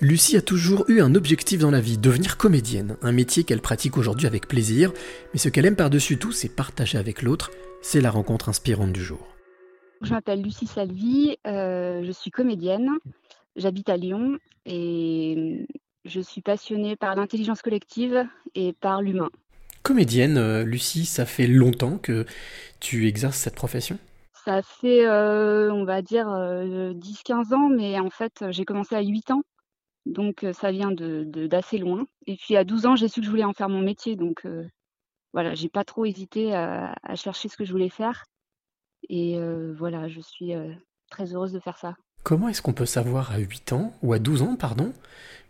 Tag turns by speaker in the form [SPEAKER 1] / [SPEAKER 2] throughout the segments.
[SPEAKER 1] Lucie a toujours eu un objectif dans la vie, devenir comédienne, un métier qu'elle pratique aujourd'hui avec plaisir, mais ce qu'elle aime par-dessus tout, c'est partager avec l'autre, c'est la rencontre inspirante du jour.
[SPEAKER 2] Je m'appelle Lucie Salvi, euh, je suis comédienne, j'habite à Lyon et je suis passionnée par l'intelligence collective et par l'humain.
[SPEAKER 1] Comédienne, euh, Lucie, ça fait longtemps que tu exerces cette profession?
[SPEAKER 2] Ça fait, euh, on va dire, 10-15 ans, mais en fait, j'ai commencé à 8 ans. Donc ça vient de d'assez loin et puis à 12 ans, j'ai su que je voulais en faire mon métier donc voilà, j'ai pas trop hésité à à chercher ce que je voulais faire et voilà, je suis, très heureuse de faire ça.
[SPEAKER 1] Comment est-ce qu'on peut savoir à 8 ans ou à 12 ans, pardon,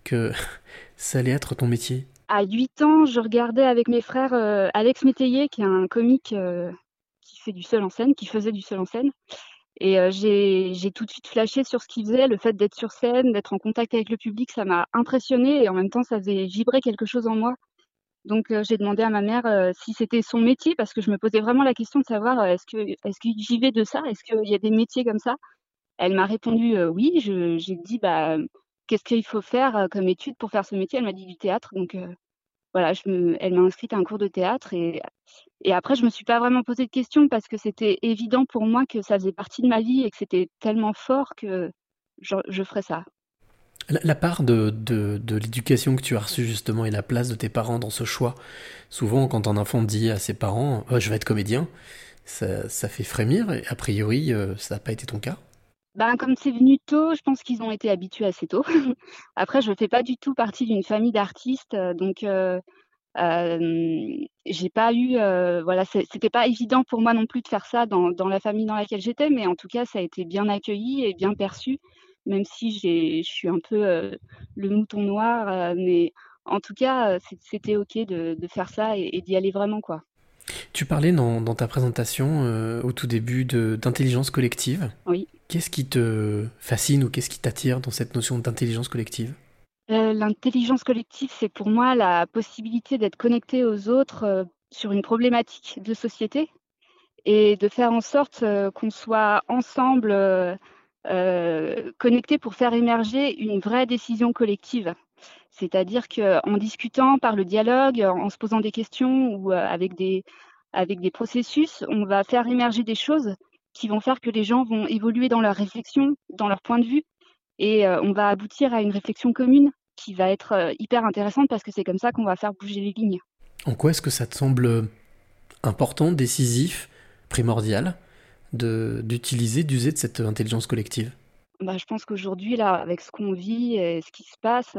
[SPEAKER 1] que ça allait être ton métier?
[SPEAKER 2] À 8 ans, je regardais avec mes frères, Alex Métayer qui est un comique, qui fait du seul en scène, qui faisait du seul en scène et j'ai tout de suite flashé sur ce qu'il faisait, le fait d'être sur scène, d'être en contact avec le public, ça m'a impressionné et en même temps, ça faisait vibrer quelque chose en moi. Donc j'ai demandé à ma mère, si c'était son métier parce que je me posais vraiment la question de savoir, est-ce que vivait de ça? Est-ce qu'il y a des métiers comme ça? Elle m'a répondu, «Oui». J'ai dit: «Bah, qu'est-ce qu'il faut faire, comme étude pour faire ce métier?» elle m'a dit: «Du théâtre». Donc voilà, elle m'a inscrite à un cours de théâtre et après je me suis pas vraiment posé de questions parce que c'était évident pour moi que ça faisait partie de ma vie et que c'était tellement fort que je ferais ça.
[SPEAKER 1] La, part de, de, de l'éducation que tu as reçue justement et la place de tes parents dans ce choix, souvent quand un enfant dit à ses parents oh, je vais être comédien, ça, ça fait frémir et a priori euh, ça n'a pas été ton cas?
[SPEAKER 2] Ben, comme c'est venu tôt, je pense qu'ils ont été habitués assez tôt. Après, je ne fais pas du tout partie d'une famille d'artistes, euh, donc euh, j'ai pas eu, euh, voilà, c'était pas évident pour moi non plus de faire ça dans, dans la famille dans laquelle j'étais, mais en tout cas, ça a été bien accueilli et bien perçu, même si je suis un peu euh, le mouton noir, mais en tout cas, c'était ok de, de faire ça et, et d'y aller vraiment, quoi.
[SPEAKER 1] Tu parlais dans, dans ta présentation au tout début d'intelligence collective.
[SPEAKER 2] Oui.
[SPEAKER 1] Qu'est-ce qui te fascine ou qu'est-ce qui t'attire dans cette notion d'intelligence collective?
[SPEAKER 2] Euh, L'intelligence collective, c'est pour moi la possibilité d'être connecté aux autres euh, sur une problématique de société et de faire en sorte euh, qu'on soit ensemble connectés pour faire émerger une vraie décision collective. C'est-à-dire qu'en discutant par le dialogue, en se posant des questions ou avec des, avec des processus, on va faire émerger des choses qui vont faire que les gens vont évoluer dans leur réflexion, dans leur point de vue, et euh, on va aboutir à une réflexion commune qui va être euh, hyper intéressante parce que c'est comme ça qu'on va faire bouger les lignes.
[SPEAKER 1] En quoi est-ce que ça te semble important, décisif, primordial d'utiliser, d'user de cette intelligence collective?
[SPEAKER 2] Bah, Je pense qu'aujourd'hui, là, avec ce qu'on vit et ce qui se passe,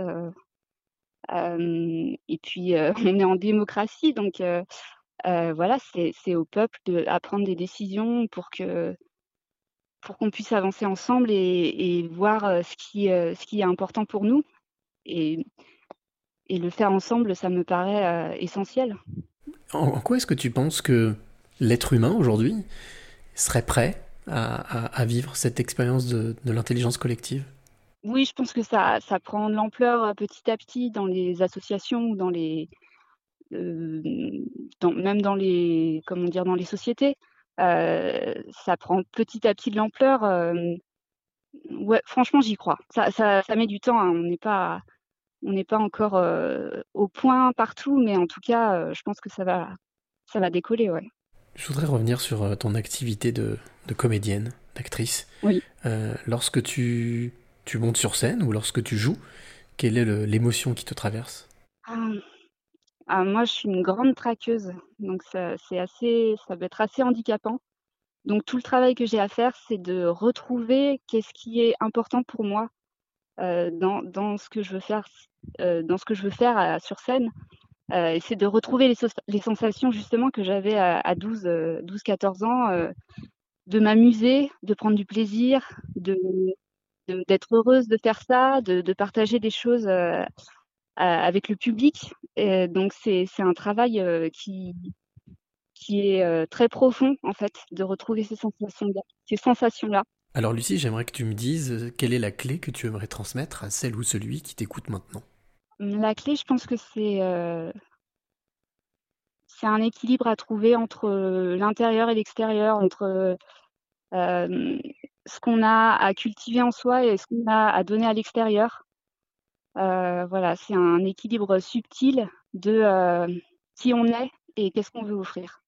[SPEAKER 2] euh, et puis on est en démocratie, donc voilà, c'est au peuple de à prendre des décisions pour que pour qu'on puisse avancer ensemble et, voir ce qui, ce qui est important pour nous. Et, et le faire ensemble, ça me paraît essentiel.
[SPEAKER 1] En, quoi est-ce que tu penses que l'être humain aujourd'hui serait prêt à, vivre cette expérience de, l'intelligence collective?
[SPEAKER 2] Oui, je pense que ça, ça prend de l'ampleur petit à petit dans les associations ou dans les, même dans les, comment dire, dans les sociétés. ça prend petit à petit de l'ampleur. ouais, franchement, j'y crois. Ça, ça, ça, met du temps. Hein. On n'est pas, on n'est pas encore au point partout, mais en tout cas, je pense que ça va, ça va décoller, ouais.
[SPEAKER 1] Je voudrais revenir sur ton activité de, de comédienne, d'actrice.
[SPEAKER 2] Oui.
[SPEAKER 1] lorsque tu, tu montes sur scène ou lorsque tu joues, quelle est l'émotion qui te traverse?
[SPEAKER 2] Ah, ah, moi, je suis une grande traqueuse, donc ça c'est assez ça peut être assez handicapant. Donc tout le travail que j'ai à faire, c'est de retrouver qu'est-ce qui est important pour moi, heu, dans dans ce que je veux faire euh, dans ce que je veux faire, sur scène, heu et c'est de retrouver les les sensations justement que j'avais à à 12, 12-14 ans, de m'amuser, de prendre du plaisir, de d'être heureuse de faire ça, de de partager des choses, avec le public. Et donc c'est un travail qui, qui est très profond en fait, de retrouver ces sensations-là. Ces sensations-là.
[SPEAKER 1] Alors Lucie, j'aimerais que tu me dises quelle est la clé que tu aimerais transmettre à celle ou celui qui t'écoute maintenant?
[SPEAKER 2] La clé, je pense que c'est c'est un équilibre à trouver entre l'intérieur et l'extérieur, entre ce qu'on a à cultiver en soi et ce qu'on a à donner à l'extérieur. Voilà, c'est un équilibre subtil de qui on est et qu'est-ce qu'on veut offrir.